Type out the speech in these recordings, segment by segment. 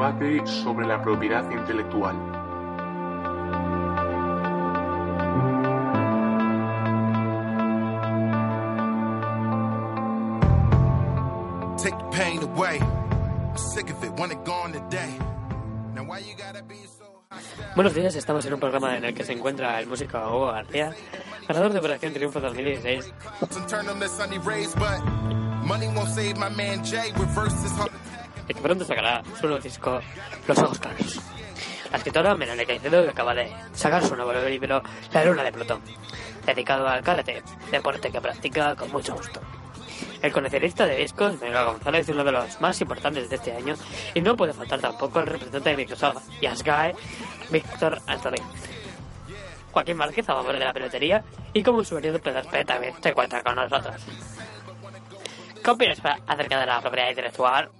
debate sobre la propiedad intelectual. Buenos días, estamos en un programa en el que se encuentra el músico Hugo García, ganador de Operación Triunfo 2016. Y que pronto sacará su nuevo disco Los Ojos Claros. La escritora Melanie Caicedo acaba de sacar su nuevo libro La Luna de Plutón, dedicado al karate, deporte que practica con mucho gusto. El coleccionista de discos, Miguel González, es uno de los más importantes de este año y no puede faltar tampoco el representante de Microsoft, Yasgae, Víctor Anthony. Joaquín Márquez, a favor de la pelotería, y como su venido PSP también se encuentra con nosotros. ¿Qué opinas acerca de la propiedad intelectual?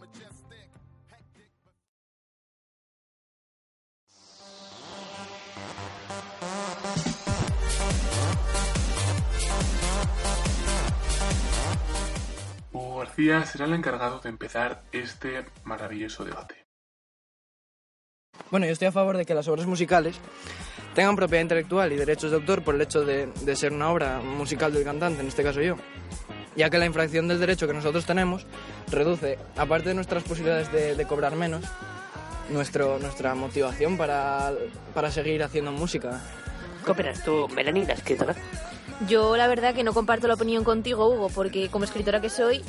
García será el encargado de empezar este maravilloso debate. Bueno, yo estoy a favor de que las obras musicales tengan propiedad intelectual y derechos de autor por el hecho de, de ser una obra musical del cantante, en este caso yo. Ya que la infracción del derecho que nosotros tenemos reduce, aparte de nuestras posibilidades de, de cobrar menos, nuestro, nuestra motivación para, para seguir haciendo música. ¿Qué opinas tú, Melanie, la escritora? Yo la verdad que no comparto la opinión contigo, Hugo, porque como escritora que soy,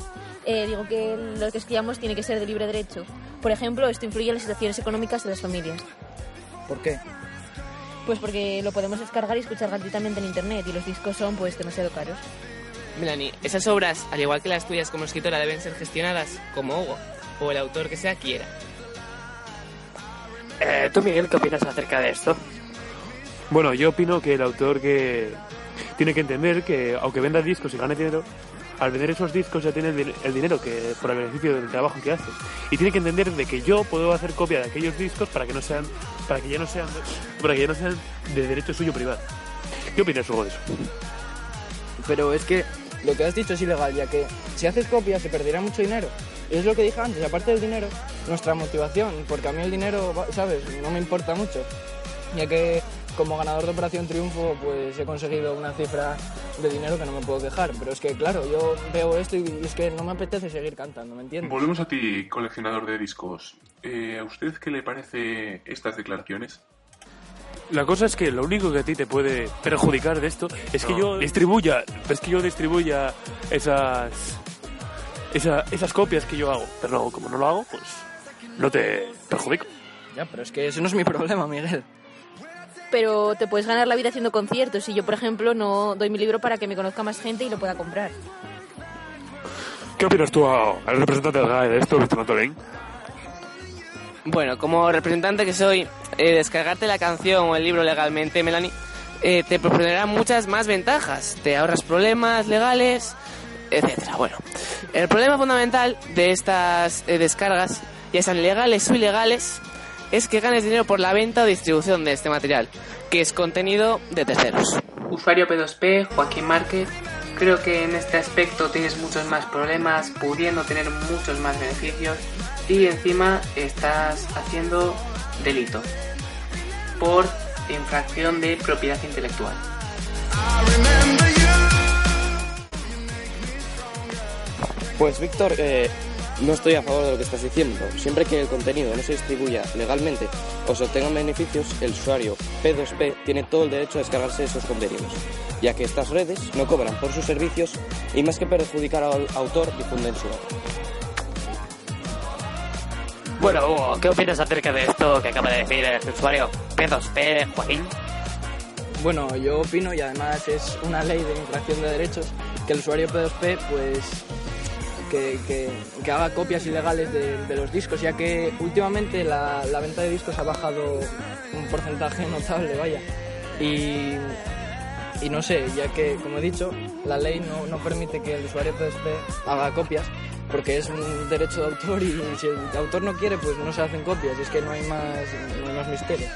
eh, digo que lo que escribamos tiene que ser de libre derecho. Por ejemplo, esto influye en las situaciones económicas de las familias. ¿Por qué? Pues porque lo podemos descargar y escuchar gratuitamente en internet y los discos son pues demasiado caros. Melanie, esas obras, al igual que las tuyas como escritora, deben ser gestionadas como Hugo o el autor que sea quiera. Eh, ¿Tú, Miguel, qué opinas acerca de esto? Bueno, yo opino que el autor que tiene que entender que aunque venda discos y gane dinero, al vender esos discos ya tiene el, din- el dinero que por el beneficio del trabajo que hace. Y tiene que entender de que yo puedo hacer copia de aquellos discos para que no sean para que ya no sean para que ya no sean de derecho suyo privado. ¿Qué opinas Hugo de eso? Pero es que lo que has dicho es ilegal, ya que si haces copias se perderá mucho dinero. Es lo que dije antes, aparte del dinero, nuestra motivación, porque a mí el dinero, ¿sabes? No me importa mucho. Ya que como ganador de Operación Triunfo, pues he conseguido una cifra de dinero que no me puedo quejar. Pero es que, claro, yo veo esto y es que no me apetece seguir cantando, ¿me entiendes? Volvemos a ti, coleccionador de discos. Eh, ¿A usted qué le parece estas declaraciones? La cosa es que lo único que a ti te puede perjudicar de esto es que No. yo distribuya, es que yo distribuya esas esa- esas copias que yo hago, pero no, como no lo hago, pues no te perjudico. Ya, pero es que ese no es mi problema, Miguel. Pero te puedes ganar la vida haciendo conciertos y yo, por ejemplo, no doy mi libro para que me conozca más gente y lo pueda comprar. ¿Qué opinas tú a- al representante del GAE de esto, Víctor Antolín? Bueno, como representante que soy, eh, descargarte la canción o el libro legalmente, Melanie, eh, te proporcionará muchas más ventajas. Te ahorras problemas legales, etcétera. Bueno, el problema fundamental de estas eh, descargas, ya sean legales o ilegales, es que ganes dinero por la venta o distribución de este material, que es contenido de terceros. Usuario P2P, Joaquín Márquez. Creo que en este aspecto tienes muchos más problemas, pudiendo tener muchos más beneficios y encima estás haciendo delito por infracción de propiedad intelectual. Pues Víctor, eh, no estoy a favor de lo que estás diciendo. Siempre que el contenido no se distribuya legalmente o se obtengan beneficios, el usuario P2P tiene todo el derecho a descargarse esos contenidos, ya que estas redes no cobran por sus servicios y más que perjudicar al autor difunden su obra. Bueno, Hugo, ¿qué opinas acerca de esto que acaba de decir el usuario P2P, Joaquín? Bueno, yo opino, y además es una ley de infracción de derechos, que el usuario P2P, pues, que, haga copias ilegales de, los discos, ya que últimamente la, la venta de discos ha bajado un porcentaje notable, vaya. Y, no sé, ya que, como he dicho, la ley no, permite que el usuario P2P haga copias, porque es un derecho de autor y si el autor no quiere, pues no se hacen copias, es que no hay más, no misterio.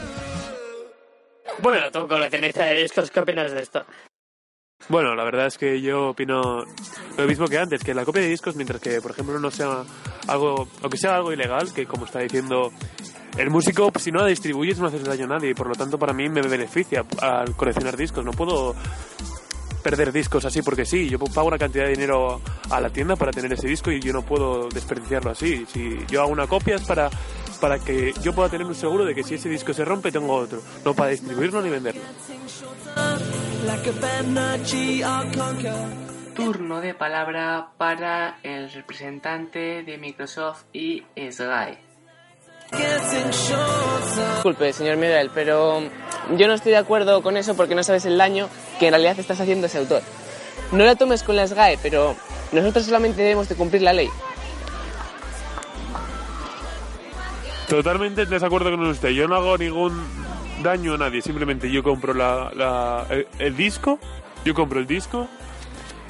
Bueno, tú coleccionista de discos, ¿qué opinas de esto? Bueno, la verdad es que yo opino lo mismo que antes, que la copia de discos, mientras que, por ejemplo, no sea algo, o que sea algo ilegal, que como está diciendo el músico, si no la distribuyes no haces daño a nadie, y por lo tanto para mí me beneficia al coleccionar discos. No puedo perder discos así porque sí, yo pago una cantidad de dinero a la tienda para tener ese disco y yo no puedo desperdiciarlo así. Si yo hago una copia es para, para que yo pueda tener un seguro de que si ese disco se rompe tengo otro, no para distribuirlo ni venderlo. Turno de palabra para el representante de Microsoft y SGAE. Disculpe, señor Miguel, pero yo no estoy de acuerdo con eso porque no sabes el daño que en realidad estás haciendo a ese autor. No la tomes con las GAE, pero nosotros solamente debemos de cumplir la ley. Totalmente en desacuerdo con usted. Yo no hago ningún daño a nadie. Simplemente yo compro la, la- el, el disco, yo compro el disco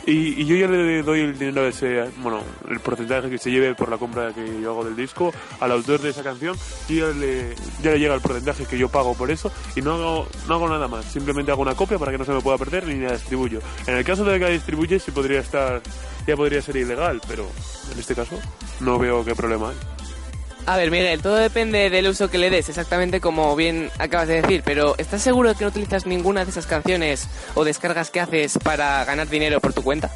y, y yo ya le doy el dinero de ese, bueno, el porcentaje que se lleve por la compra que yo hago del disco al autor de esa canción y ya le, ya le llega el porcentaje que yo pago por eso y no hago, no hago nada más. Simplemente hago una copia para que no se me pueda perder ni la distribuyo. En el caso de que la distribuye sí podría estar, ya podría ser ilegal, pero en este caso no veo qué problema hay. A ver, Miguel, todo depende del uso que le des, exactamente como bien acabas de decir, pero ¿estás seguro de que no utilizas ninguna de esas canciones o descargas que haces para ganar dinero por tu cuenta?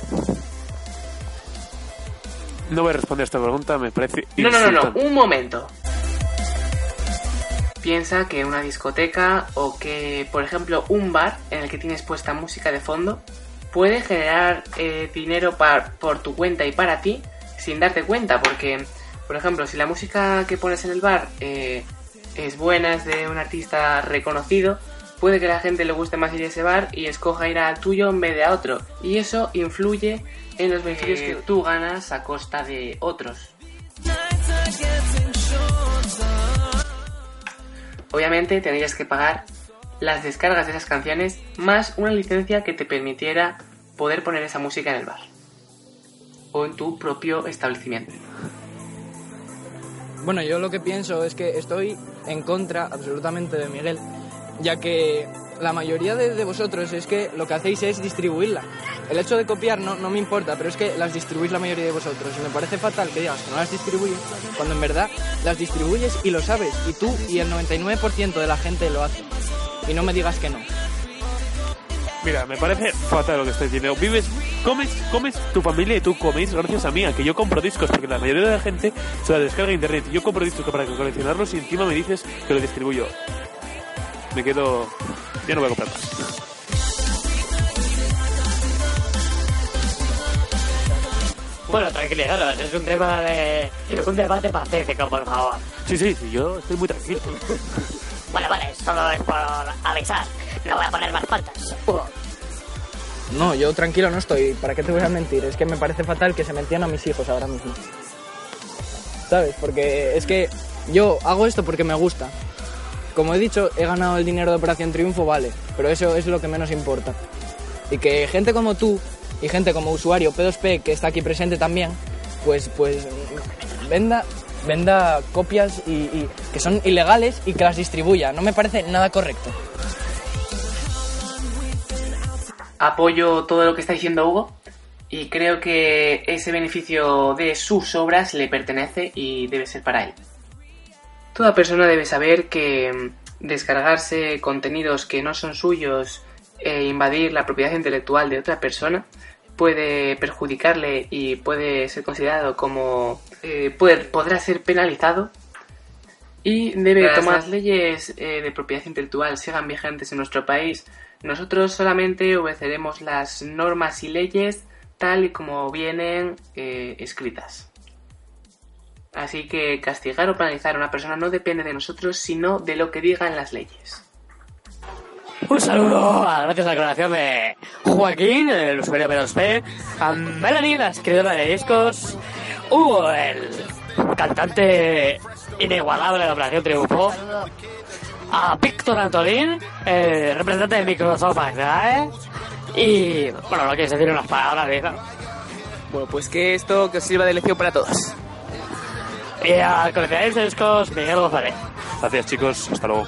No voy a responder a esta pregunta, me parece No, no, no, no, un momento. Piensa que una discoteca o que, por ejemplo, un bar en el que tienes puesta música de fondo puede generar eh, dinero par- por tu cuenta y para ti sin darte cuenta, porque, por ejemplo, si la música que pones en el bar eh, es buena, es de un artista reconocido, puede que a la gente le guste más ir a ese bar y escoja ir al tuyo en vez de a otro. Y eso influye en los beneficios que tú ganas a costa de otros. Obviamente tendrías que pagar las descargas de esas canciones más una licencia que te permitiera poder poner esa música en el bar o en tu propio establecimiento. Bueno, yo lo que pienso es que estoy en contra absolutamente de Miguel, ya que la mayoría de, de vosotros es que lo que hacéis es distribuirla. El hecho de copiar no, no me importa, pero es que las distribuís la mayoría de vosotros. Y me parece fatal que digas que no las distribuyes, cuando en verdad las distribuyes y lo sabes. Y tú y el 99% de la gente lo hace. Y no me digas que no. Mira, me parece fatal lo que estás diciendo. Vives, comes, comes tu familia y tú coméis gracias a mí, a que yo compro discos, porque la mayoría de la gente se la descarga en internet. Yo compro discos para coleccionarlos y encima me dices que lo distribuyo. Me quedo. Ya no voy a comprar más. Bueno, tranquilizaros, es un tema de... es un debate pacífico, por favor. Sí, sí, sí, yo estoy muy tranquilo. Vale, vale, solo es por avisar. No voy a poner más faltas. No, yo tranquilo no estoy. ¿Para qué te voy a mentir? Es que me parece fatal que se mentían a mis hijos ahora mismo. ¿Sabes? Porque es que yo hago esto porque me gusta. Como he dicho, he ganado el dinero de Operación Triunfo, vale. Pero eso es lo que menos importa. Y que gente como tú y gente como usuario P2P, que está aquí presente también, pues, pues venda, venda copias y, y- que son ilegales y que las distribuya. No me parece nada correcto. Apoyo todo lo que está diciendo Hugo y creo que ese beneficio de sus obras le pertenece y debe ser para él. Toda persona debe saber que mm, descargarse contenidos que no son suyos e invadir la propiedad intelectual de otra persona puede perjudicarle y puede ser considerado como eh, puede- podrá ser penalizado y debe Gracias. tomar las leyes eh, de propiedad intelectual sigan vigentes en nuestro país. Nosotros solamente obedeceremos las normas y leyes tal y como vienen eh, escritas. Así que castigar o penalizar a una persona no depende de nosotros, sino de lo que digan las leyes. Un saludo, a- gracias a la colaboración de Joaquín, el usuario P2P, a Melanie, la escritora de discos, Hugo, el cantante inigualable de la Operación Triunfo, a Víctor Antolín, el representante de Microsoft Magdae, y, bueno, no quieres decir unas palabras, Liza. Bueno, pues que esto que os sirva de lección para todos. Y al coleccionista de discos, Miguel González. Gracias chicos, hasta luego.